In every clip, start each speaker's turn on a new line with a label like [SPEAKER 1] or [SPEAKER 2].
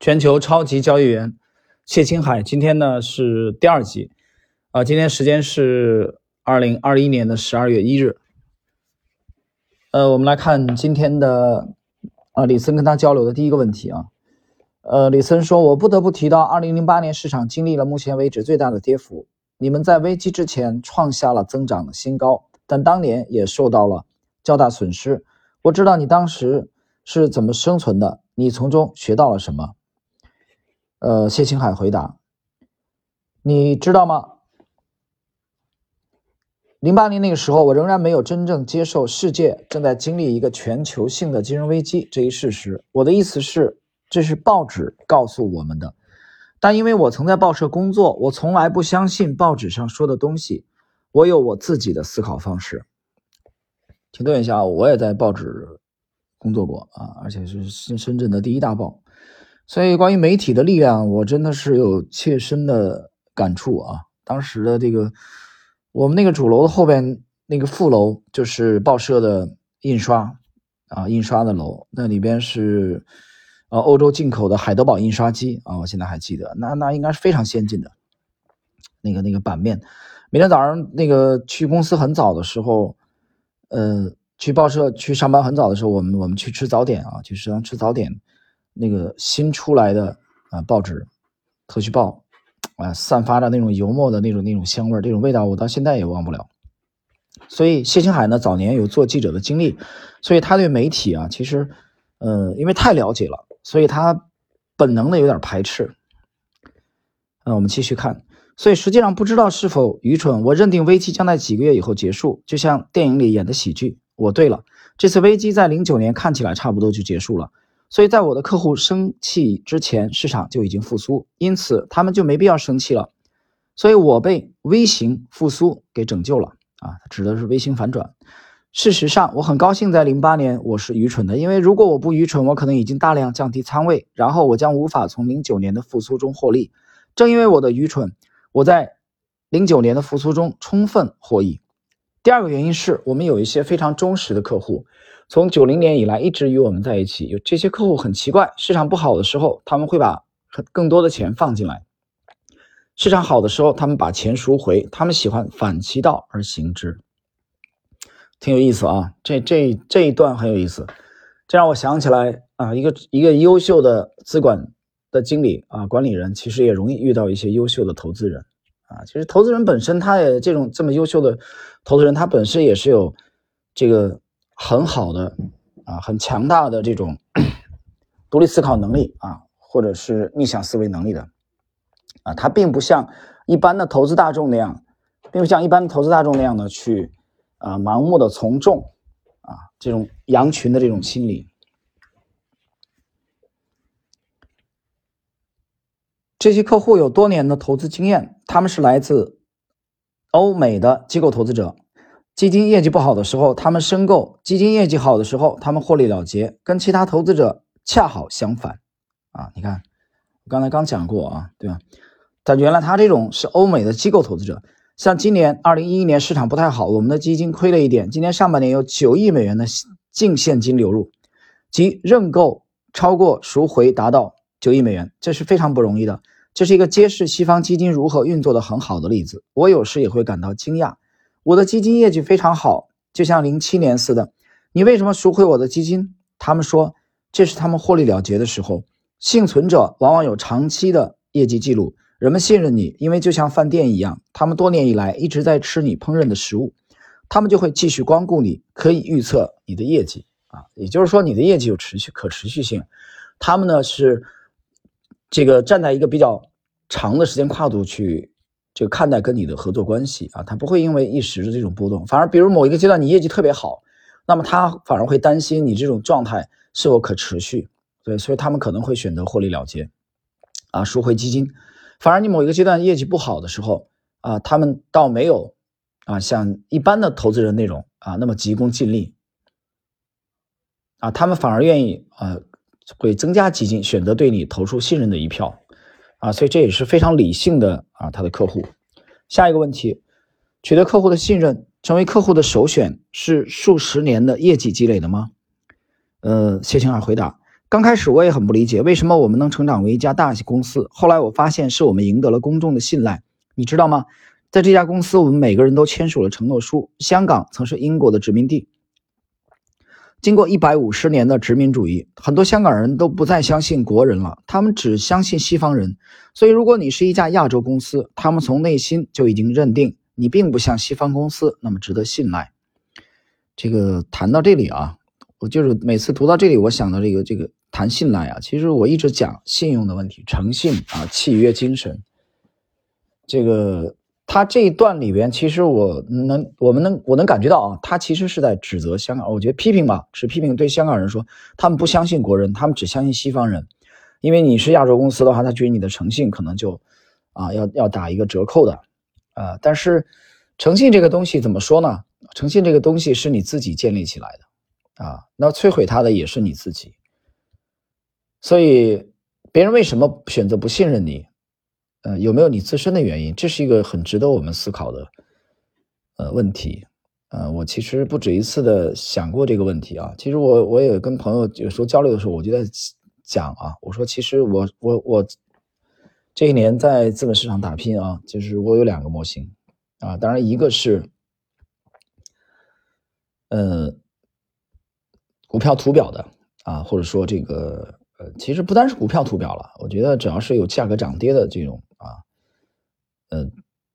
[SPEAKER 1] 全球超级交易员谢青海，今天呢是第二集，啊，今天时间是二零二一年的十二月一日。呃，我们来看今天的啊，李森跟他交流的第一个问题啊，呃，李森说，我不得不提到，二零零八年市场经历了目前为止最大的跌幅，你们在危机之前创下了增长的新高，但当年也受到了较大损失。我知道你当时是怎么生存的，你从中学到了什么？呃，谢青海回答：“你知道吗？零八年那个时候，我仍然没有真正接受世界正在经历一个全球性的金融危机这一事实。我的意思是，这是报纸告诉我们的。但因为我曾在报社工作，我从来不相信报纸上说的东西。我有我自己的思考方式。停顿一下，我也在报纸工作过啊，而且是深深圳的第一大报。”所以，关于媒体的力量，我真的是有切身的感触啊！当时的这个，我们那个主楼的后边那个副楼就是报社的印刷啊，印刷的楼，那里边是呃欧洲进口的海德堡印刷机啊，我现在还记得，那那应该是非常先进的那个那个版面。每天早上那个去公司很早的时候，呃，去报社去上班很早的时候，我们我们去吃早点啊，去食堂吃早点。那个新出来的啊报纸，特许报，啊，散发的那种油墨的那种那种香味儿这种味道我到现在也忘不了。所以谢青海呢，早年有做记者的经历，所以他对媒体啊，其实，呃，因为太了解了，所以他本能的有点排斥。那，我们继续看。所以实际上不知道是否愚蠢，我认定危机将在几个月以后结束，就像电影里演的喜剧。我对了，这次危机在零九年看起来差不多就结束了。所以在我的客户生气之前，市场就已经复苏，因此他们就没必要生气了。所以我被微型复苏给拯救了啊，指的是微型反转。事实上，我很高兴在零八年我是愚蠢的，因为如果我不愚蠢，我可能已经大量降低仓位，然后我将无法从零九年的复苏中获利。正因为我的愚蠢，我在零九年的复苏中充分获益。第二个原因是我们有一些非常忠实的客户。从九零年以来一直与我们在一起，有这些客户很奇怪，市场不好的时候他们会把更多的钱放进来，市场好的时候他们把钱赎回，他们喜欢反其道而行之，挺有意思啊，这这这一段很有意思，这让我想起来啊，一个一个优秀的资管的经理啊管理人，其实也容易遇到一些优秀的投资人。啊，其实投资人本身他也这种这么优秀的投资人，他本身也是有这个。很好的啊，很强大的这种独立思考能力啊，或者是逆向思维能力的啊，他并不像一般的投资大众那样，并不像一般的投资大众那样的去啊盲目的从众啊，这种羊群的这种心理。这些客户有多年的投资经验，他们是来自欧美的机构投资者。基金业绩不好的时候，他们申购；基金业绩好的时候，他们获利了结，跟其他投资者恰好相反。啊，你看，我刚才刚讲过啊，对吧？但原来他这种是欧美的机构投资者。像今年二零一一年市场不太好，我们的基金亏了一点。今年上半年有九亿美元的净现金流入，即认购超过赎回达到九亿美元，这是非常不容易的。这是一个揭示西方基金如何运作的很好的例子。我有时也会感到惊讶。我的基金业绩非常好，就像零七年似的。你为什么赎回我的基金？他们说这是他们获利了结的时候。幸存者往往有长期的业绩记录，人们信任你，因为就像饭店一样，他们多年以来一直在吃你烹饪的食物，他们就会继续光顾你，可以预测你的业绩啊，也就是说你的业绩有持续可持续性。他们呢是这个站在一个比较长的时间跨度去。就看待跟你的合作关系啊，他不会因为一时的这种波动，反而比如某一个阶段你业绩特别好，那么他反而会担心你这种状态是否可持续，对，所以他们可能会选择获利了结，啊，赎回基金。反而你某一个阶段业绩不好的时候啊，他们倒没有啊像一般的投资人那种啊那么急功近利，啊，他们反而愿意啊会增加基金，选择对你投出信任的一票。啊，所以这也是非常理性的啊，他的客户。下一个问题，取得客户的信任，成为客户的首选，是数十年的业绩积累的吗？呃，谢青海回答，刚开始我也很不理解，为什么我们能成长为一家大公司？后来我发现是我们赢得了公众的信赖，你知道吗？在这家公司，我们每个人都签署了承诺书。香港曾是英国的殖民地。经过一百五十年的殖民主义，很多香港人都不再相信国人了，他们只相信西方人。所以，如果你是一家亚洲公司，他们从内心就已经认定你并不像西方公司那么值得信赖。这个谈到这里啊，我就是每次读到这里，我想到这个这个谈信赖啊，其实我一直讲信用的问题，诚信啊，契约精神，这个。他这一段里边，其实我能，我们能，我能感觉到啊，他其实是在指责香港。我觉得批评吧，是批评对香港人说，他们不相信国人，他们只相信西方人。因为你是亚洲公司的话，他觉得你的诚信可能就，啊，要要打一个折扣的，啊。但是，诚信这个东西怎么说呢？诚信这个东西是你自己建立起来的，啊，那摧毁它的也是你自己。所以，别人为什么选择不信任你？呃，有没有你自身的原因？这是一个很值得我们思考的呃问题。呃，我其实不止一次的想过这个问题啊。其实我我也跟朋友有时候交流的时候，我就在讲啊，我说其实我我我这一年在资本市场打拼啊，就是我有两个模型啊，当然一个是呃股票图表的啊，或者说这个呃，其实不单是股票图表了，我觉得只要是有价格涨跌的这种。啊，嗯，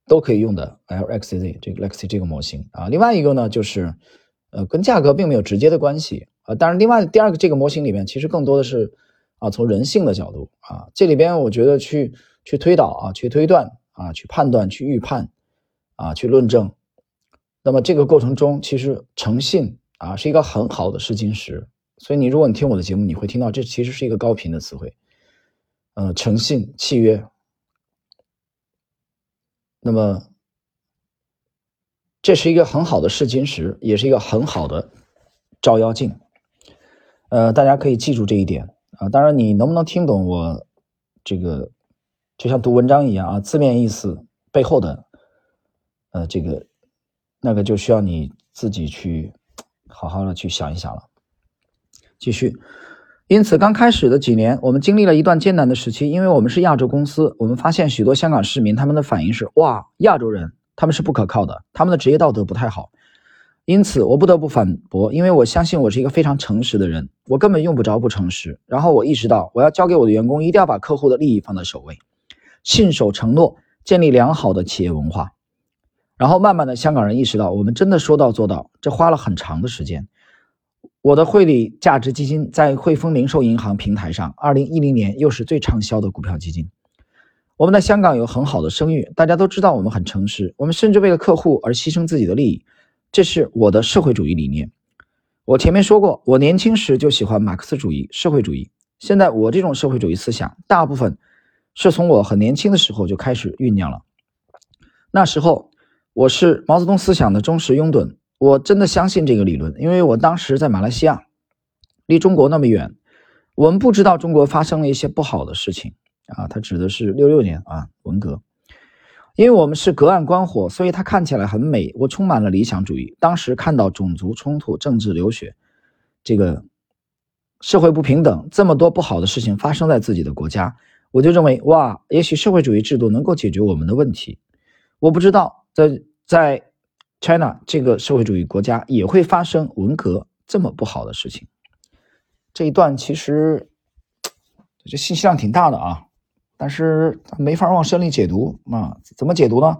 [SPEAKER 1] 都可以用的 LXZ 这个 Lexi 这个模型啊。另外一个呢，就是呃，跟价格并没有直接的关系啊。当然，另外第二个这个模型里面，其实更多的是啊，从人性的角度啊，这里边我觉得去去推导啊，去推断啊，去判断，去预判啊，去论证。那么这个过程中，其实诚信啊是一个很好的试金石。所以你如果你听我的节目，你会听到这其实是一个高频的词汇，呃，诚信契约。那么，这是一个很好的试金石，也是一个很好的照妖镜。呃，大家可以记住这一点啊。当然，你能不能听懂我这个，就像读文章一样啊，字面意思背后的，呃，这个那个就需要你自己去好好的去想一想了。继续。因此，刚开始的几年，我们经历了一段艰难的时期。因为我们是亚洲公司，我们发现许多香港市民他们的反应是：哇，亚洲人他们是不可靠的，他们的职业道德不太好。因此，我不得不反驳，因为我相信我是一个非常诚实的人，我根本用不着不诚实。然后我意识到，我要交给我的员工，一定要把客户的利益放在首位，信守承诺，建立良好的企业文化。然后慢慢的，香港人意识到，我们真的说到做到，这花了很长的时间。我的汇理价值基金在汇丰零售银行平台上，二零一零年又是最畅销的股票基金。我们在香港有很好的声誉，大家都知道我们很诚实，我们甚至为了客户而牺牲自己的利益。这是我的社会主义理念。我前面说过，我年轻时就喜欢马克思主义、社会主义。现在我这种社会主义思想，大部分是从我很年轻的时候就开始酝酿了。那时候，我是毛泽东思想的忠实拥趸。我真的相信这个理论，因为我当时在马来西亚，离中国那么远，我们不知道中国发生了一些不好的事情啊。他指的是六六年啊，文革，因为我们是隔岸观火，所以它看起来很美。我充满了理想主义。当时看到种族冲突、政治流血，这个社会不平等，这么多不好的事情发生在自己的国家，我就认为哇，也许社会主义制度能够解决我们的问题。我不知道在在。China 这个社会主义国家也会发生文革这么不好的事情，这一段其实这信息量挺大的啊，但是没法往深里解读啊。怎么解读呢？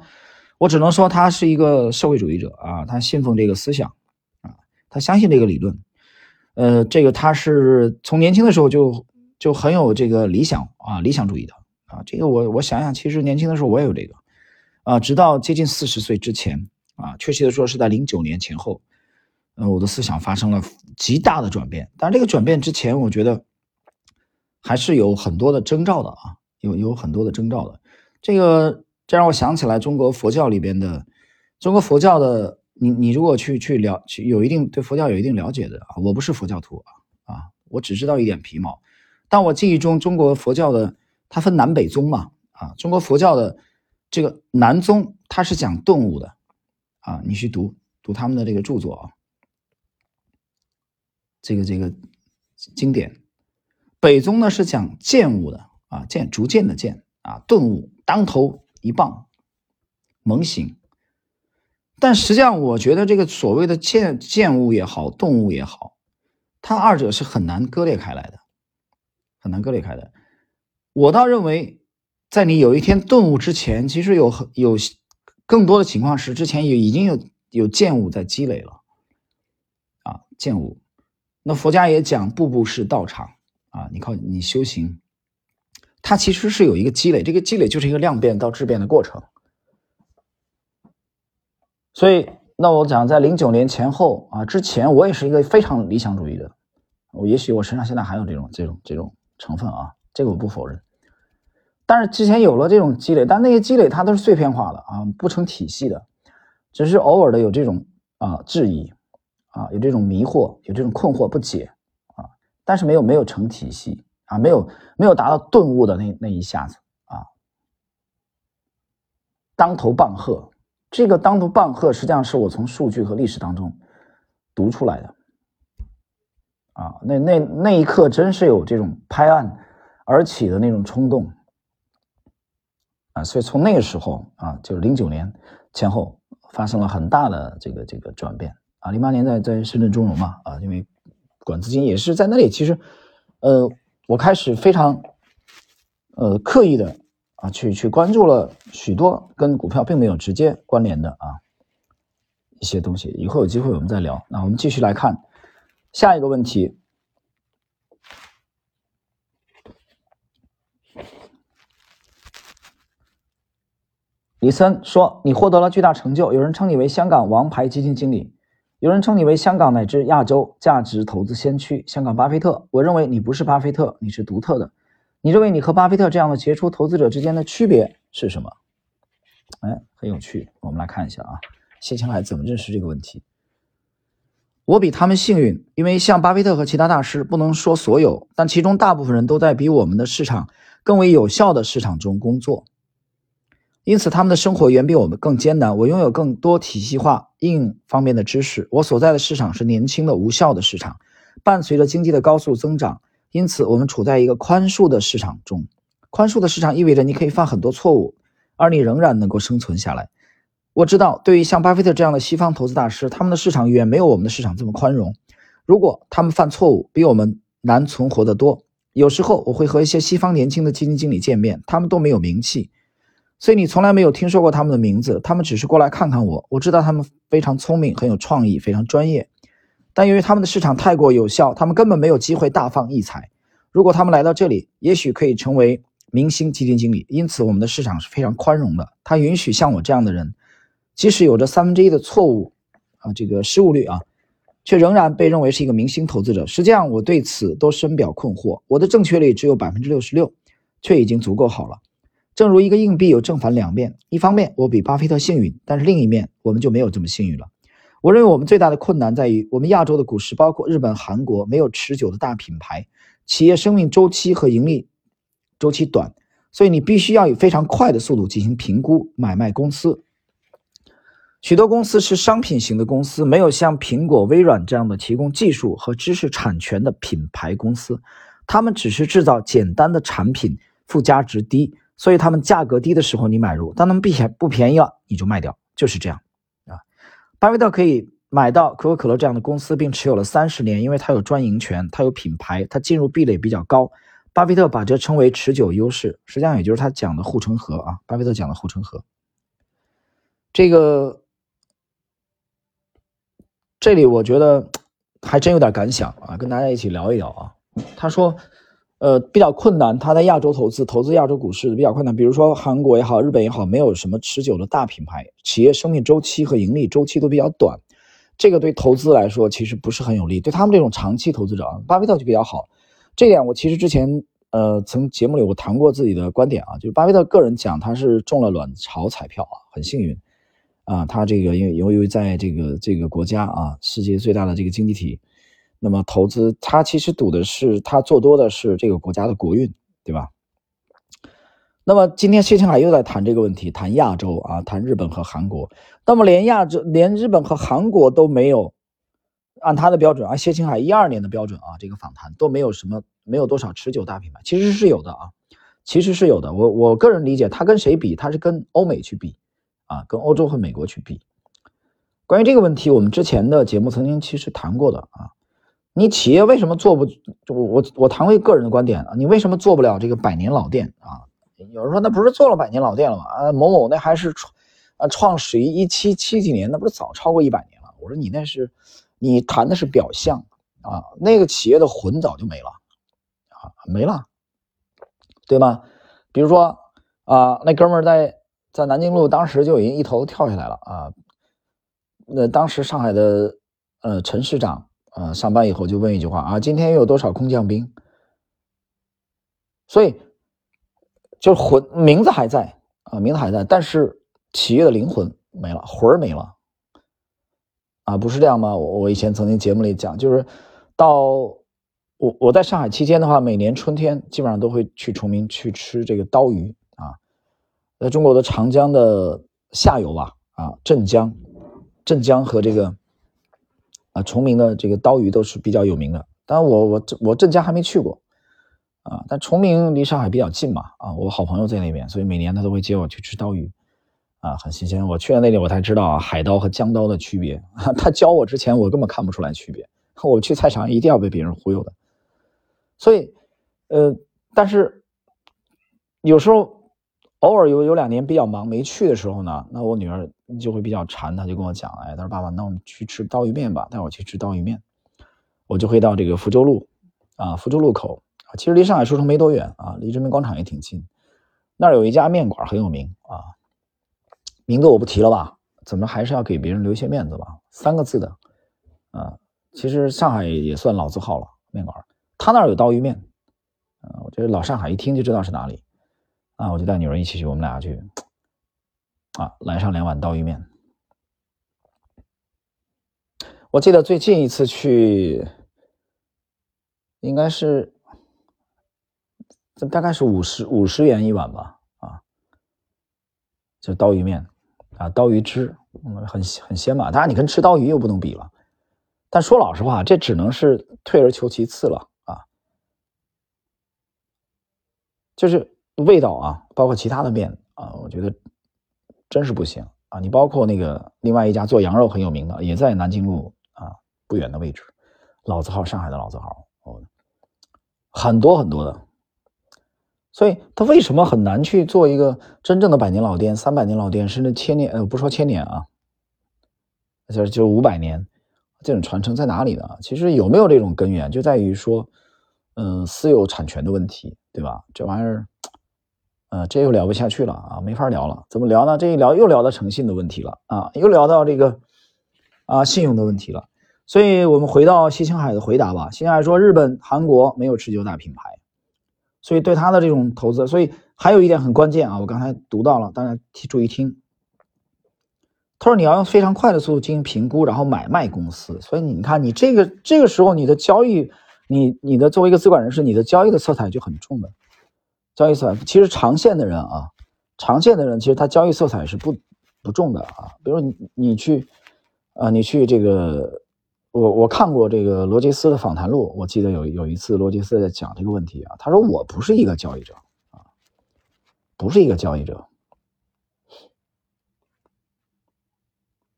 [SPEAKER 1] 我只能说他是一个社会主义者啊，他信奉这个思想啊，他相信这个理论。呃，这个他是从年轻的时候就就很有这个理想啊，理想主义的啊。这个我我想想，其实年轻的时候我也有这个啊，直到接近四十岁之前。啊，确切的说是在零九年前后，呃，我的思想发生了极大的转变。但这个转变之前，我觉得还是有很多的征兆的啊，有有很多的征兆的。这个这让我想起来中国佛教里边的，中国佛教的，你你如果去去了去有一定对佛教有一定了解的啊，我不是佛教徒啊啊，我只知道一点皮毛。但我记忆中中国佛教的它分南北宗嘛啊，中国佛教的这个南宗它是讲顿悟的。啊，你去读读他们的这个著作啊，这个这个经典。北宗呢是讲渐悟的啊，剑逐渐的剑啊，顿悟，当头一棒，猛醒。但实际上，我觉得这个所谓的渐渐悟也好，顿悟也好，它二者是很难割裂开来的，很难割裂开的。我倒认为，在你有一天顿悟之前，其实有很有更多的情况是之前有已经有有见悟在积累了啊，见悟。那佛家也讲，步步是道场啊，你靠你修行，它其实是有一个积累，这个积累就是一个量变到质变的过程。所以，那我讲在零九年前后啊，之前我也是一个非常理想主义的，我也许我身上现在还有这种这种这种成分啊，这个我不否认。但是之前有了这种积累，但那些积累它都是碎片化的啊，不成体系的，只是偶尔的有这种啊质疑啊，有这种迷惑，有这种困惑不解啊，但是没有没有成体系啊，没有没有达到顿悟的那那一下子啊，当头棒喝。这个当头棒喝，实际上是我从数据和历史当中读出来的，啊，那那那一刻真是有这种拍案而起的那种冲动，啊，所以从那个时候啊，就是零九年前后发生了很大的这个这个转变啊，零八年在在深圳中融嘛，啊，因为管资金也是在那里，其实，呃，我开始非常，呃，刻意的。啊，去去关注了许多跟股票并没有直接关联的啊一些东西，以后有机会我们再聊。那我们继续来看下一个问题。李森说：“你获得了巨大成就，有人称你为香港王牌基金经理，有人称你为香港乃至亚洲价值投资先驱，香港巴菲特。我认为你不是巴菲特，你是独特的。”你认为你和巴菲特这样的杰出投资者之间的区别是什么？哎，很有趣，我们来看一下啊，谢青海怎么认识这个问题？我比他们幸运，因为像巴菲特和其他大师，不能说所有，但其中大部分人都在比我们的市场更为有效的市场中工作，因此他们的生活远比我们更艰难。我拥有更多体系化硬方面的知识。我所在的市场是年轻的无效的市场，伴随着经济的高速增长。因此，我们处在一个宽恕的市场中。宽恕的市场意味着你可以犯很多错误，而你仍然能够生存下来。我知道，对于像巴菲特这样的西方投资大师，他们的市场远没有我们的市场这么宽容。如果他们犯错误，比我们难存活得多。有时候，我会和一些西方年轻的基金经理见面，他们都没有名气，所以你从来没有听说过他们的名字。他们只是过来看看我。我知道他们非常聪明，很有创意，非常专业。但由于他们的市场太过有效，他们根本没有机会大放异彩。如果他们来到这里，也许可以成为明星基金经理。因此，我们的市场是非常宽容的，它允许像我这样的人，即使有着三分之一的错误啊，这个失误率啊，却仍然被认为是一个明星投资者。实际上，我对此都深表困惑。我的正确率只有百分之六十六，却已经足够好了。正如一个硬币有正反两面，一方面我比巴菲特幸运，但是另一面我们就没有这么幸运了。我认为我们最大的困难在于，我们亚洲的股市，包括日本、韩国，没有持久的大品牌，企业生命周期和盈利周期短，所以你必须要以非常快的速度进行评估买卖公司。许多公司是商品型的公司，没有像苹果、微软这样的提供技术和知识产权的品牌公司，他们只是制造简单的产品，附加值低，所以他们价格低的时候你买入，当他们并且不便宜了你就卖掉，就是这样。啊巴菲特可以买到可口可乐这样的公司，并持有了三十年，因为他有专营权，他有品牌，他进入壁垒比较高。巴菲特把这称为持久优势，实际上也就是他讲的护城河啊。巴菲特讲的护城河，这个这里我觉得还真有点感想啊，跟大家一起聊一聊啊。他说。呃，比较困难。他在亚洲投资，投资亚洲股市比较困难。比如说韩国也好，日本也好，没有什么持久的大品牌，企业生命周期和盈利周期都比较短，这个对投资来说其实不是很有利。对他们这种长期投资者，巴菲特就比较好。这点我其实之前呃，曾节目里我谈过自己的观点啊，就是巴菲特个人讲他是中了卵巢彩票啊，很幸运啊。他这个因为由于在这个这个国家啊，世界最大的这个经济体。那么投资，他其实赌的是他做多的是这个国家的国运，对吧？那么今天谢青海又在谈这个问题，谈亚洲啊，谈日本和韩国。那么连亚洲、连日本和韩国都没有按他的标准，按谢青海一二年的标准啊，这个访谈都没有什么，没有多少持久大品牌，其实是有的啊，其实是有的。我我个人理解，他跟谁比？他是跟欧美去比啊，跟欧洲和美国去比。关于这个问题，我们之前的节目曾经其实谈过的啊。你企业为什么做不？我我我谈回个人的观点啊，你为什么做不了这个百年老店啊？有人说那不是做了百年老店了吗？啊，某某那还是创啊创始于一七七几年，那不是早超过一百年了？我说你那是你谈的是表象啊，那个企业的魂早就没了啊，没了，对吗？比如说啊，那哥们在在南京路当时就已经一头跳下来了啊。那当时上海的呃陈市长啊上班以后就问一句话啊，今天又有多少空降兵？所以就魂名字还在啊，名字还在，但是企业的灵魂没了，魂儿没了啊，不是这样吗？我我以前曾经节目里讲，就是到我我在上海期间的话，每年春天基本上都会去崇明去吃这个刀鱼啊，在中国的长江的下游吧啊镇江。镇江和这个啊崇明的这个刀鱼都是比较有名的，当然我我我镇江还没去过啊，但崇明离上海比较近嘛啊，我好朋友在那边，所以每年他都会接我去吃刀鱼啊，很新鲜。我去了那里，我才知道啊海刀和江刀的区别。他教我之前，我根本看不出来区别。我去菜场一定要被别人忽悠的，所以呃，但是有时候。偶尔有有两年比较忙没去的时候呢，那我女儿就会比较馋，他就跟我讲，哎，他说爸爸，那我们去吃刀鱼面吧，带我去吃刀鱼面。我就会到这个福州路，啊，福州路口啊，其实离上海书城没多远啊，离人民广场也挺近。那儿有一家面馆很有名啊，名字我不提了吧，怎么还是要给别人留些面子吧？三个字的，啊，其实上海也算老字号了，面馆。他那儿有刀鱼面，啊，我觉得老上海一听就知道是哪里。啊，我就带女儿一起去，我们俩去，啊，来上两碗刀鱼面。我记得最近一次去，应该是，这大概是五十五十元一碗吧，啊，就刀鱼面，啊，刀鱼汁，嗯，很很鲜嘛。当然，你跟吃刀鱼又不能比了。但说老实话，这只能是退而求其次了，啊，就是。味道啊，包括其他的面啊，我觉得真是不行啊！你包括那个另外一家做羊肉很有名的，也在南京路啊不远的位置，老字号，上海的老字号哦，很多很多的。所以他为什么很难去做一个真正的百年老店、三百年老店，甚至千年？呃，不说千年啊，就是就五百年这种传承在哪里呢？其实有没有这种根源，就在于说，嗯，私有产权的问题，对吧？这玩意儿。啊，这又聊不下去了啊，没法聊了。怎么聊呢？这一聊又聊到诚信的问题了啊，又聊到这个啊信用的问题了。所以我们回到西青海的回答吧。西青海说，日本、韩国没有持久大品牌，所以对他的这种投资，所以还有一点很关键啊，我刚才读到了，大家注意听。他说你要用非常快的速度进行评估，然后买卖公司。所以你看，你这个这个时候你的交易，你你的作为一个资管人士，你的交易的色彩就很重的。交易色彩其实长线的人啊，长线的人其实他交易色彩是不不重的啊。比如你你去啊，你去这个，我我看过这个罗杰斯的访谈录，我记得有有一次罗杰斯在讲这个问题啊，他说我不是一个交易者啊，不是一个交易者，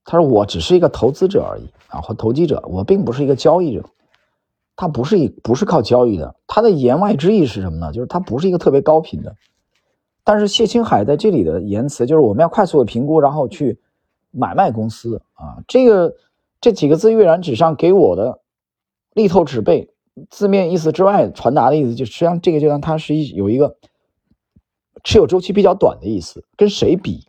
[SPEAKER 1] 他说我只是一个投资者而已啊，或投机者，我并不是一个交易者。他不是一不是靠交易的，他的言外之意是什么呢？就是他不是一个特别高频的。但是谢青海在这里的言辞就是我们要快速的评估，然后去买卖公司啊。这个这几个字跃然纸上，给我的力透纸背，字面意思之外传达的意思，就实际上这个就让它是有一个持有周期比较短的意思。跟谁比？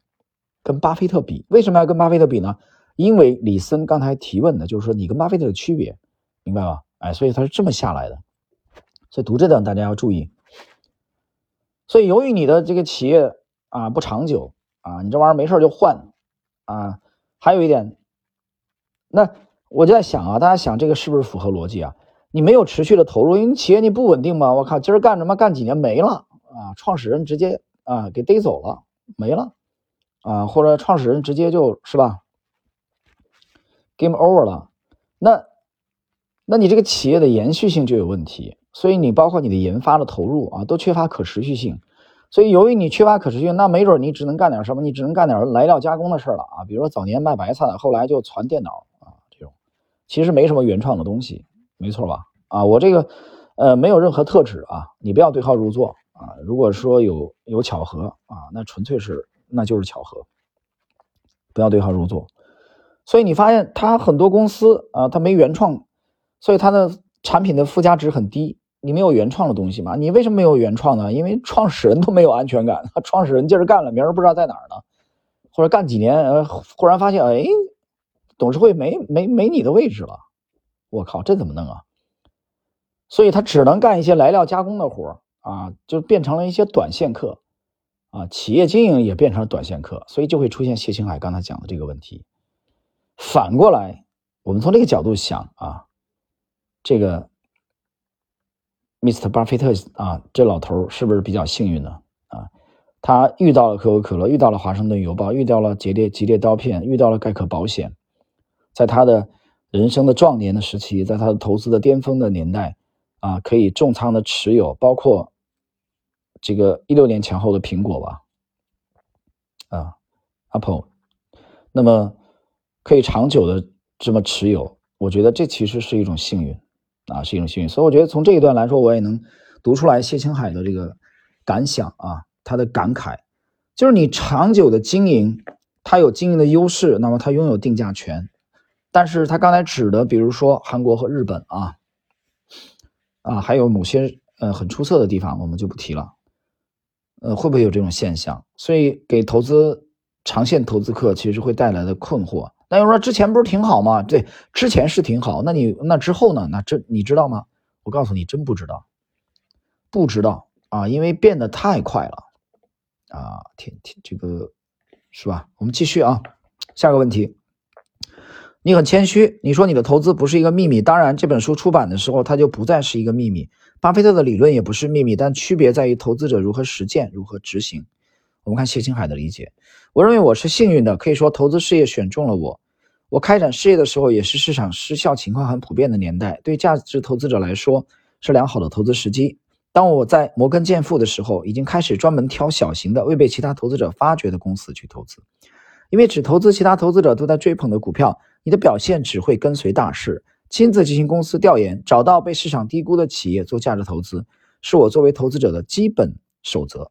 [SPEAKER 1] 跟巴菲特比？为什么要跟巴菲特比呢？因为李森刚才提问的就是说你跟巴菲特的区别，明白吧？哎，所以它是这么下来的，所以读这段大家要注意。所以由于你的这个企业啊不长久啊，你这玩意儿没事就换啊。还有一点，那我就在想啊，大家想这个是不是符合逻辑啊？你没有持续的投入，因为企业你不稳定嘛。我靠，今儿干什么干几年没了啊？创始人直接啊给逮走了，没了啊，或者创始人直接就是吧，game over 了，那。那你这个企业的延续性就有问题，所以你包括你的研发的投入啊，都缺乏可持续性。所以由于你缺乏可持续性，那没准你只能干点什么？你只能干点来料加工的事了啊，比如说早年卖白菜，后来就传电脑啊，这种其实没什么原创的东西，没错吧？啊，我这个呃没有任何特指啊，你不要对号入座啊。如果说有有巧合啊，那纯粹是那就是巧合，不要对号入座。所以你发现他很多公司啊，他没原创。所以它的产品的附加值很低，你没有原创的东西嘛？你为什么没有原创呢？因为创始人都没有安全感，创始人劲儿干了，明儿不知道在哪儿呢，或者干几年，呃，忽然发现，哎，董事会没没没你的位置了，我靠，这怎么弄啊？所以他只能干一些来料加工的活啊，就变成了一些短线客啊，企业经营也变成了短线客，所以就会出现谢青海刚才讲的这个问题。反过来，我们从这个角度想啊。这个，Mr. 巴菲特啊，这老头是不是比较幸运呢？啊，他遇到了可口可乐，遇到了华盛顿邮报，遇到了吉列吉列刀片，遇到了盖克保险，在他的人生的壮年的时期，在他的投资的巅峰的年代啊，可以重仓的持有，包括这个一六年前后的苹果吧，啊，Apple，那么可以长久的这么持有，我觉得这其实是一种幸运。啊，是一种幸运，所以我觉得从这一段来说，我也能读出来谢青海的这个感想啊，他的感慨就是你长久的经营，他有经营的优势，那么他拥有定价权，但是他刚才指的，比如说韩国和日本啊，啊，还有某些呃很出色的地方，我们就不提了，呃，会不会有这种现象？所以给投资长线投资客其实会带来的困惑。那有人说之前不是挺好吗？对，之前是挺好。那你那之后呢？那这你知道吗？我告诉你，真不知道，不知道啊，因为变得太快了啊！天天这个是吧？我们继续啊，下个问题。你很谦虚，你说你的投资不是一个秘密。当然，这本书出版的时候，它就不再是一个秘密。巴菲特的理论也不是秘密，但区别在于投资者如何实践，如何执行。我们看谢青海的理解。我认为我是幸运的，可以说投资事业选中了我。我开展事业的时候，也是市场失效情况很普遍的年代，对价值投资者来说是良好的投资时机。当我在摩根建富的时候，已经开始专门挑小型的、未被其他投资者发掘的公司去投资，因为只投资其他投资者都在追捧的股票，你的表现只会跟随大势。亲自进行公司调研，找到被市场低估的企业做价值投资，是我作为投资者的基本守则。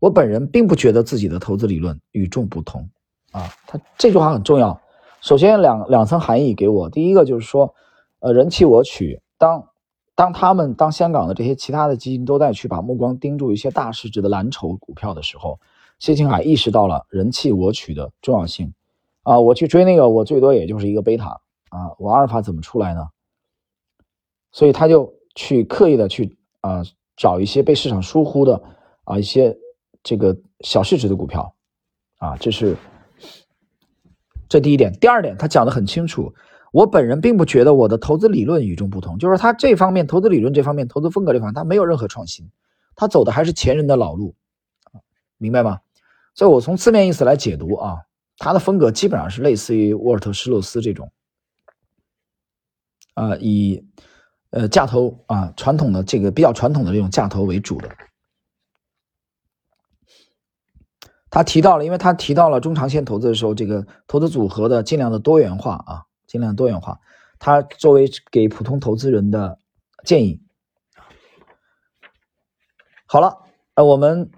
[SPEAKER 1] 我本人并不觉得自己的投资理论与众不同，啊，他这句话很重要。首先两两层含义给我，第一个就是说，呃，人气我取。当当他们当香港的这些其他的基金都在去把目光盯住一些大市值的蓝筹股票的时候，谢青海意识到了人气我取的重要性。啊，我去追那个，我最多也就是一个贝塔啊，我阿尔法怎么出来呢？所以他就去刻意的去啊找一些被市场疏忽的啊一些。这个小市值的股票，啊，这是这第一点。第二点，他讲的很清楚。我本人并不觉得我的投资理论与众不同，就是他这方面投资理论这方面投资风格这方面，他没有任何创新，他走的还是前人的老路，明白吗？所以我从字面意思来解读啊，他的风格基本上是类似于沃尔特施洛斯这种，啊，以呃价投啊传统的这个比较传统的这种价投为主的。他提到了，因为他提到了中长线投资的时候，这个投资组合的尽量的多元化啊，尽量多元化。他作为给普通投资人的建议。好了，呃，我们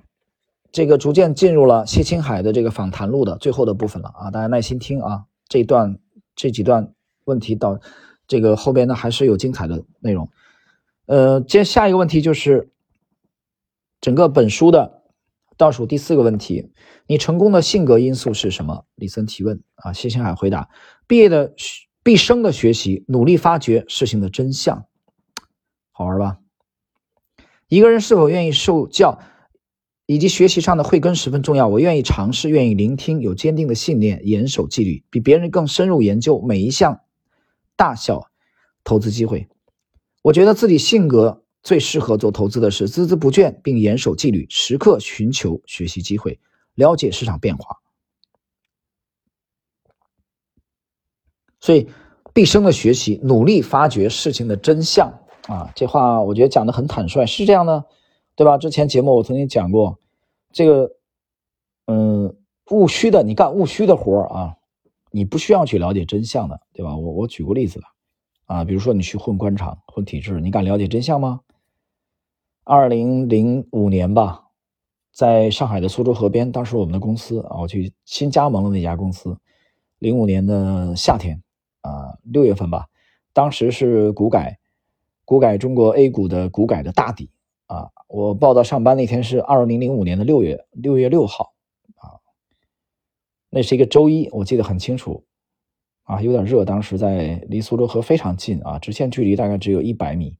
[SPEAKER 1] 这个逐渐进入了谢青海的这个访谈录的最后的部分了啊，大家耐心听啊，这一段这几段问题到这个后边呢还是有精彩的内容。呃，接下一个问题就是整个本书的。倒数第四个问题，你成功的性格因素是什么？李森提问啊，谢星海回答：毕业的毕生的学习，努力发掘事情的真相，好玩吧？一个人是否愿意受教，以及学习上的慧根十分重要。我愿意尝试，愿意聆听，有坚定的信念，严守纪律，比别人更深入研究每一项大小投资机会。我觉得自己性格。最适合做投资的是孜孜不倦，并严守纪律，时刻寻求学习机会，了解市场变化。所以，毕生的学习，努力发掘事情的真相啊！这话我觉得讲的很坦率，是这样的，对吧？之前节目我曾经讲过，这个，嗯，务虚的，你干务虚的活啊，你不需要去了解真相的，对吧？我我举个例子吧，啊，比如说你去混官场、混体制，你敢了解真相吗？二零零五年吧，在上海的苏州河边，当时我们的公司啊，我去新加盟的那家公司，零五年的夏天。啊，六月份吧，当时是股改，股改中国 A 股的股改的大底啊。我报到上班那天是二零零五年的六月六月六号啊，那是一个周一，我记得很清楚啊，有点热，当时在离苏州河非常近啊，直线距离大概只有一百米。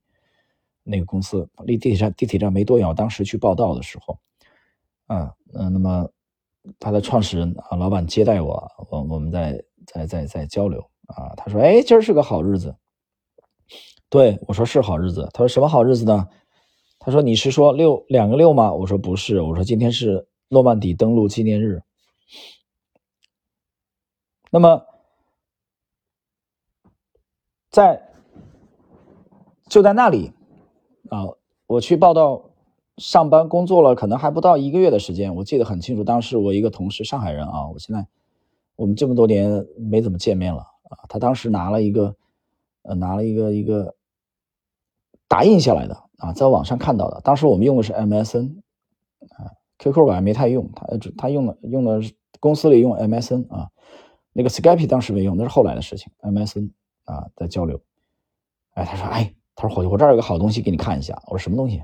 [SPEAKER 1] 那个公司离地铁站地铁站没多远，我当时去报道的时候，嗯嗯，那么他的创始人啊，老板接待我，我我们在在在在交流。啊，他说：“哎，今儿是个好日子。”对我说：“是好日子。”他说：“什么好日子呢？”他说：“你是说六两个六吗？”我说：“不是，我说今天是诺曼底登陆纪念日。”那么，在就在那里啊，我去报道上班工作了，可能还不到一个月的时间，我记得很清楚。当时我一个同事，上海人啊，我现在我们这么多年没怎么见面了。啊，他当时拿了一个，呃，拿了一个一个打印下来的啊，在网上看到的。当时我们用的是 MSN，啊，QQ 我还没太用，他他用的用的公司里用 MSN 啊，那个 Skype 当时没用，那是后来的事情。MSN 啊，在交流。哎，他说，哎，他说伙计，我这儿有个好东西给你看一下。我说什么东西？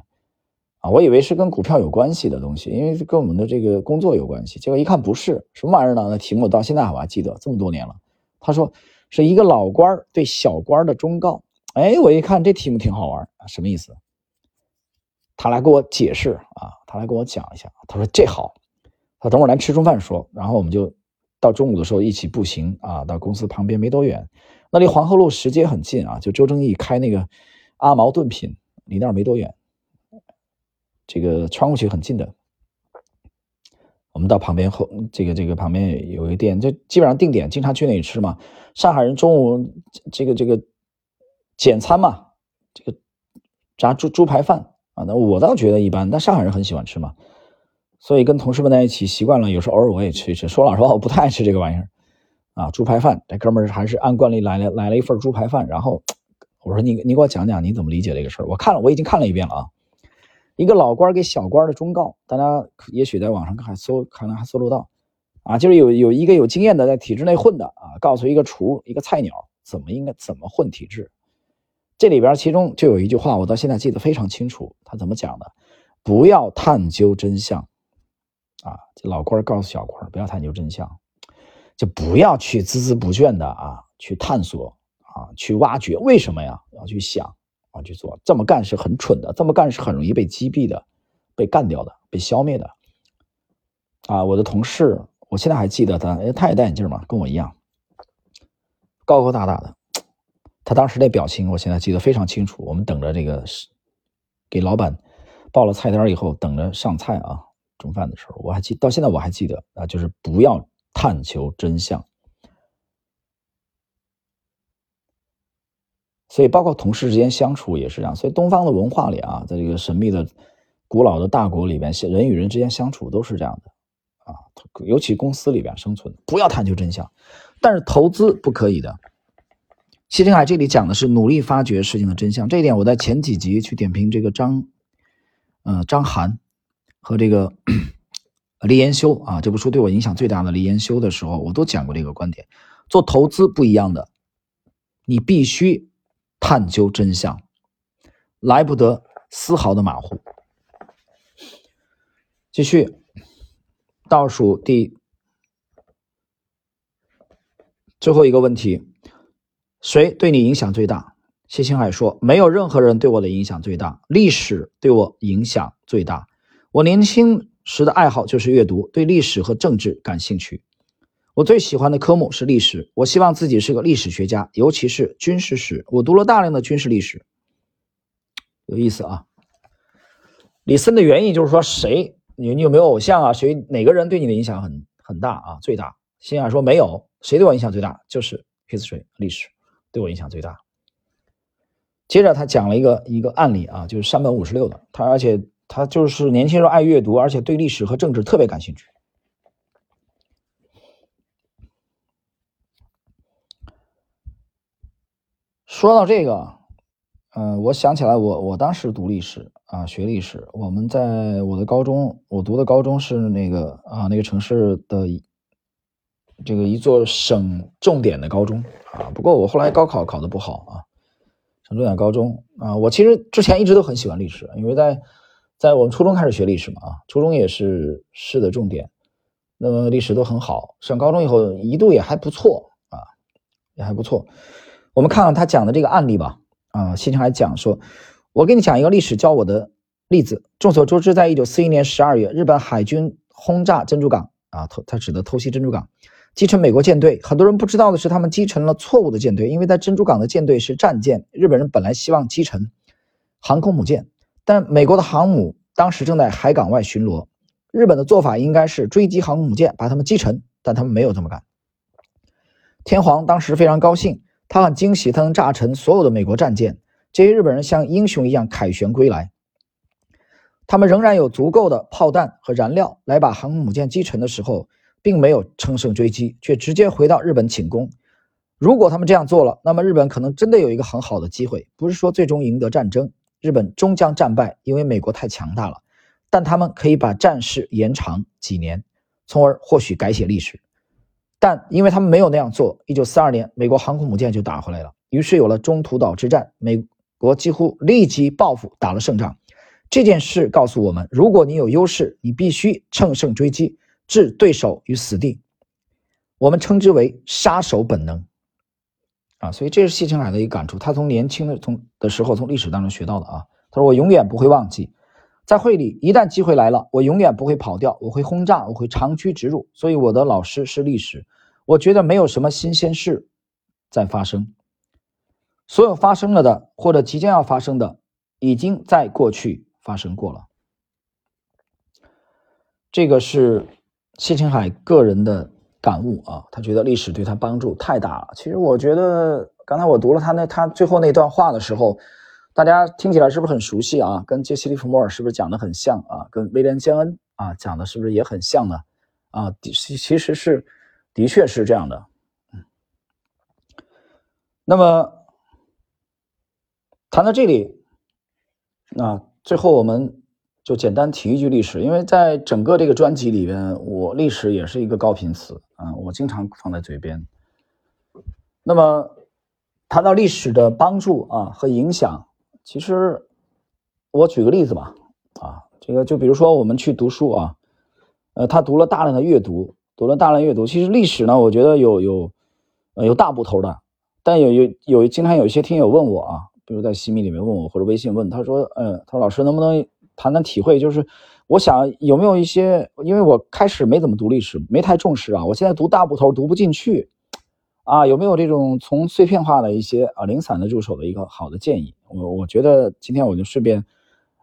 [SPEAKER 1] 啊，我以为是跟股票有关系的东西，因为跟我们的这个工作有关系。结果一看不是，什么玩意儿呢？那题目到现在我还记得，这么多年了。他说。是一个老官对小官的忠告。哎，我一看这题目挺好玩，什么意思？他来给我解释啊，他来跟我讲一下。他说这好，他等会儿来吃中饭说。然后我们就到中午的时候一起步行啊，到公司旁边没多远，那离黄河路石阶很近啊，就周正义开那个阿毛炖品，离那儿没多远，这个穿过去很近的。我们到旁边后，这个这个旁边有一个店，就基本上定点，经常去那里吃嘛。上海人中午这个这个简餐嘛，这个炸猪猪排饭啊，那我倒觉得一般，但上海人很喜欢吃嘛，所以跟同事们在一起习惯了，有时候偶尔我也吃一吃。说老实话，我不太爱吃这个玩意儿啊，猪排饭。这哥们儿还是按惯例来了来了一份猪排饭，然后我说你你给我讲讲你怎么理解这个事儿。我看了，我已经看了一遍了啊。一个老官给小官的忠告，大家也许在网上还搜，可能还搜得到，啊，就是有有一个有经验的在体制内混的啊，告诉一个厨一个菜鸟怎么应该怎么混体制。这里边其中就有一句话，我到现在记得非常清楚，他怎么讲的？不要探究真相，啊，这老官告诉小官不要探究真相，就不要去孜孜不倦的啊去探索啊去挖掘，为什么呀？要去想。啊，去做这么干是很蠢的，这么干是很容易被击毙的，被干掉的，被消灭的。啊，我的同事，我现在还记得他，哎，他也戴眼镜嘛，跟我一样，高高大大的。他当时那表情，我现在记得非常清楚。我们等着这个给老板报了菜单以后，等着上菜啊，中饭的时候，我还记到现在我还记得啊，就是不要探求真相。所以，包括同事之间相处也是这样。所以，东方的文化里啊，在这个神秘的、古老的大国里边，人与人之间相处都是这样的啊。尤其公司里边生存，不要探究真相，但是投资不可以的。谢天海这里讲的是努力发掘事情的真相，这一点我在前几集去点评这个张，呃，张涵和这个 黎延修啊，这部书对我影响最大的黎延修的时候，我都讲过这个观点。做投资不一样的，你必须。探究真相，来不得丝毫的马虎。继续，倒数第最后一个问题：谁对你影响最大？谢青海说：“没有任何人对我的影响最大，历史对我影响最大。我年轻时的爱好就是阅读，对历史和政治感兴趣。”我最喜欢的科目是历史，我希望自己是个历史学家，尤其是军事史。我读了大量的军事历史，有意思啊。李森的原意就是说，谁你你有没有偶像啊？谁哪个人对你的影响很很大啊？最大。辛海说没有，谁对我影响最大？就是 history 历史。对我影响最大。接着他讲了一个一个案例啊，就是山本五十六的，他而且他就是年轻时候爱阅读，而且对历史和政治特别感兴趣。说到这个，嗯，我想起来，我我当时读历史啊，学历史，我们在我的高中，我读的高中是那个啊那个城市的这个一座省重点的高中啊。不过我后来高考考的不好啊，省重点高中啊。我其实之前一直都很喜欢历史，因为在在我们初中开始学历史嘛啊，初中也是市的重点，那么历史都很好。上高中以后一度也还不错啊，也还不错。我们看看他讲的这个案例吧。啊，谢青海讲说，我给你讲一个历史教我的例子。众所周知，在一九四一年十二月，日本海军轰炸珍珠港啊，偷他指的偷袭珍珠港，击沉美国舰队。很多人不知道的是，他们击沉了错误的舰队，因为在珍珠港的舰队是战舰。日本人本来希望击沉航空母舰，但美国的航母当时正在海港外巡逻。日本的做法应该是追击航空母舰，把他们击沉，但他们没有这么干。天皇当时非常高兴。他很惊喜，他能炸沉所有的美国战舰。这些日本人像英雄一样凯旋归来。他们仍然有足够的炮弹和燃料来把航空母舰击沉的时候，并没有乘胜追击，却直接回到日本请功。如果他们这样做了，那么日本可能真的有一个很好的机会，不是说最终赢得战争，日本终将战败，因为美国太强大了。但他们可以把战事延长几年，从而或许改写历史。但因为他们没有那样做，一九四二年，美国航空母舰就打回来了，于是有了中途岛之战，美国几乎立即报复，打了胜仗。这件事告诉我们，如果你有优势，你必须乘胜追击，置对手于死地。我们称之为杀手本能。啊，所以这是谢青海的一个感触，他从年轻的从的时候从历史当中学到的啊。他说：“我永远不会忘记。”在会里，一旦机会来了，我永远不会跑掉，我会轰炸，我会长驱直入。所以我的老师是历史。我觉得没有什么新鲜事在发生，所有发生了的或者即将要发生的，已经在过去发生过了。这个是谢青海个人的感悟啊，他觉得历史对他帮助太大了。其实我觉得，刚才我读了他那他最后那段话的时候。大家听起来是不是很熟悉啊？跟杰西·利弗莫尔是不是讲的很像啊？跟威廉·江恩啊讲的是不是也很像呢？啊，其其实是，的确是这样的。那么谈到这里，那最后我们就简单提一句历史，因为在整个这个专辑里边，我历史也是一个高频词啊，我经常放在嘴边。那么谈到历史的帮助啊和影响。其实，我举个例子吧，啊，这个就比如说我们去读书啊，呃，他读了大量的阅读，读了大量阅读。其实历史呢，我觉得有有，呃，有大部头的，但有有有经常有一些听友问我啊，比如在西米里面问我或者微信问，他说，嗯，他说老师能不能谈谈体会？就是我想有没有一些，因为我开始没怎么读历史，没太重视啊，我现在读大部头读不进去。啊，有没有这种从碎片化的一些啊零散的入手的一个好的建议？我我觉得今天我就顺便，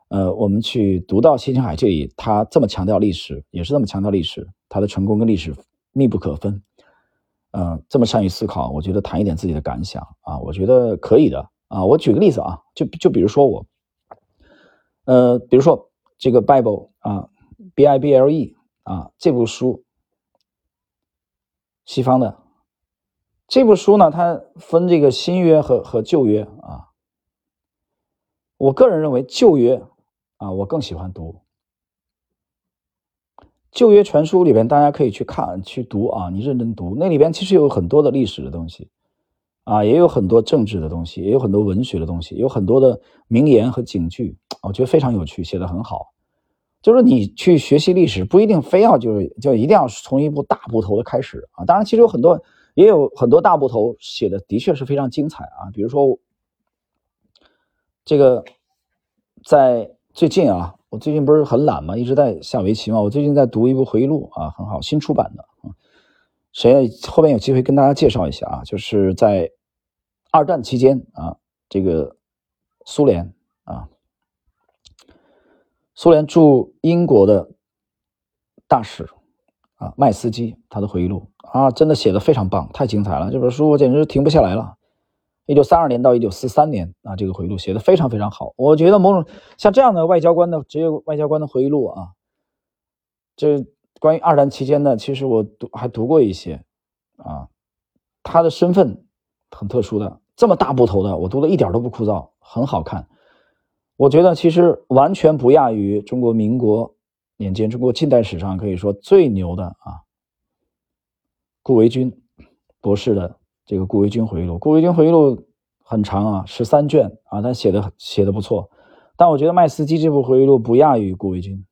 [SPEAKER 1] 呃，我们去读到谢青海这里，他这么强调历史，也是这么强调历史，他的成功跟历史密不可分，嗯，这么善于思考，我觉得谈一点自己的感想啊，我觉得可以的啊。我举个例子啊，就就比如说我，呃，比如说这个 Bible 啊，B I B L E 啊，这部书，西方的。这部书呢，它分这个新约和和旧约啊。我个人认为旧约啊，我更喜欢读旧约全书里边，大家可以去看去读啊，你认真读，那里边其实有很多的历史的东西啊，也有很多政治的东西，也有很多文学的东西，有很多的名言和警句，我觉得非常有趣，写的很好。就是你去学习历史，不一定非要就是就一定要从一部大部头的开始啊。当然，其实有很多。也有很多大部头写的的确是非常精彩啊，比如说这个在最近啊，我最近不是很懒嘛，一直在下围棋嘛，我最近在读一部回忆录啊，很好，新出版的谁后面有机会跟大家介绍一下啊？就是在二战期间啊，这个苏联啊，苏联驻英国的大使啊麦斯基他的回忆录。啊，真的写的非常棒，太精彩了！这本书我简直停不下来了。一九三二年到一九四三年啊，这个回忆录写的非常非常好。我觉得某种像这样的外交官的职业外交官的回忆录啊，这关于二战期间的，其实我读还读过一些啊，他的身份很特殊的，这么大部头的，我读的一点都不枯燥，很好看。我觉得其实完全不亚于中国民国年间，中国近代史上可以说最牛的啊，顾维钧博士的。这个顾维钧回忆录，顾维钧回忆录很长啊，十三卷啊，他写的写的不错，但我觉得麦斯基这部回忆录不亚于顾维钧，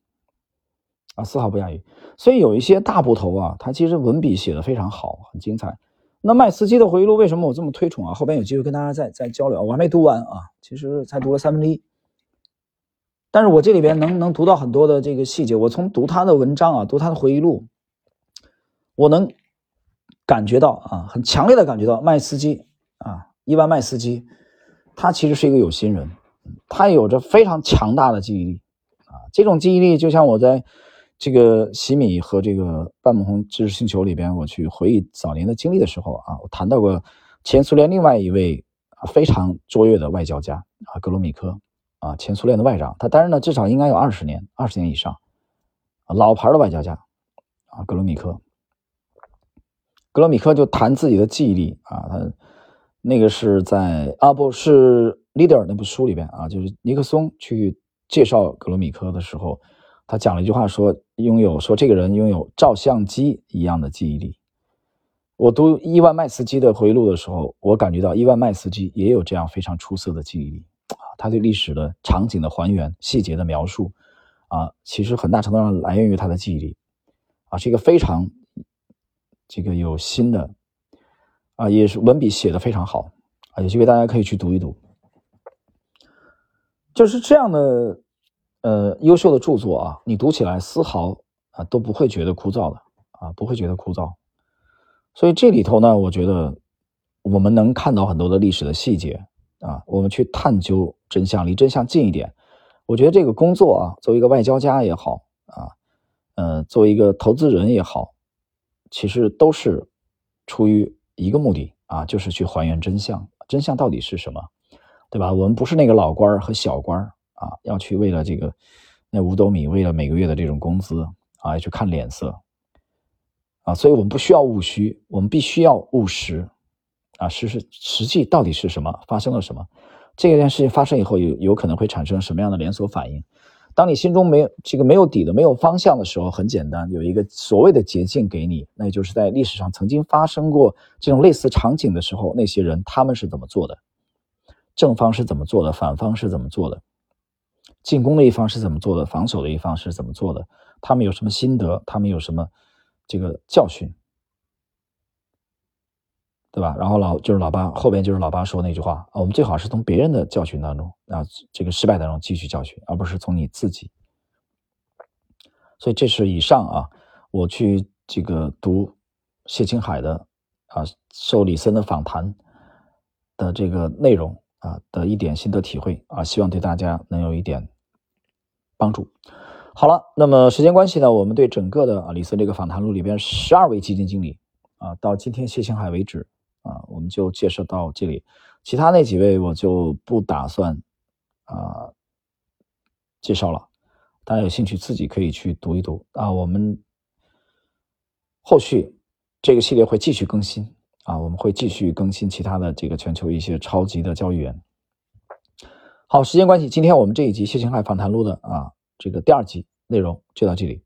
[SPEAKER 1] 啊，丝毫不亚于。所以有一些大部头啊，他其实文笔写的非常好，很精彩。那麦斯基的回忆录为什么我这么推崇啊？后边有机会跟大家再再交流，我还没读完啊，其实才读了三分之一。但是我这里边能能读到很多的这个细节，我从读他的文章啊，读他的回忆录，我能。感觉到啊，很强烈的感觉到麦斯基啊，伊万麦斯基，他其实是一个有心人，他有着非常强大的记忆力啊。这种记忆力就像我在这个洗米和这个半亩红知识星球里边，我去回忆早年的经历的时候啊，我谈到过前苏联另外一位非常卓越的外交家啊，格罗米科啊，前苏联的外长，他担任了至少应该有二十年，二十年以上，老牌的外交家啊，格罗米科。格罗米克就谈自己的记忆力啊，他那个是在啊不是《Leader》那部书里边啊，就是尼克松去介绍格罗米克的时候，他讲了一句话，说拥有说这个人拥有照相机一样的记忆力。我读伊万麦斯基的回忆录的时候，我感觉到伊万麦斯基也有这样非常出色的记忆力啊，他对历史的场景的还原、细节的描述啊，其实很大程度上来源于他的记忆力啊，是一个非常。这个有新的啊，也是文笔写的非常好啊，有机会大家可以去读一读。就是这样的呃优秀的著作啊，你读起来丝毫啊都不会觉得枯燥的啊，不会觉得枯燥。所以这里头呢，我觉得我们能看到很多的历史的细节啊，我们去探究真相，离真相近一点。我觉得这个工作啊，作为一个外交家也好啊，呃，作为一个投资人也好。其实都是出于一个目的啊，就是去还原真相。真相到底是什么，对吧？我们不是那个老官和小官啊，要去为了这个那五斗米，为了每个月的这种工资啊，要去看脸色啊。所以我们不需要务虚，我们必须要务实啊。实实实际到底是什么？发生了什么？这件事情发生以后，有有可能会产生什么样的连锁反应？当你心中没有这个没有底的、没有方向的时候，很简单，有一个所谓的捷径给你，那就是在历史上曾经发生过这种类似场景的时候，那些人他们是怎么做的，正方是怎么做的，反方是怎么做的，进攻的一方是怎么做的，防守的一方是怎么做的，他们有什么心得，他们有什么这个教训。对吧？然后老就是老八后边就是老八说那句话啊，我们最好是从别人的教训当中啊，这个失败当中汲取教训，而不是从你自己。所以这是以上啊，我去这个读谢青海的啊，受李森的访谈的这个内容啊的一点心得体会啊，希望对大家能有一点帮助。好了，那么时间关系呢，我们对整个的啊李森这个访谈录里边十二位基金经理啊，到今天谢青海为止。啊，我们就介绍到这里，其他那几位我就不打算啊介绍了，大家有兴趣自己可以去读一读啊。我们后续这个系列会继续更新啊，我们会继续更新其他的这个全球一些超级的交易员。好，时间关系，今天我们这一集谢清海访谈录的啊这个第二集内容就到这里。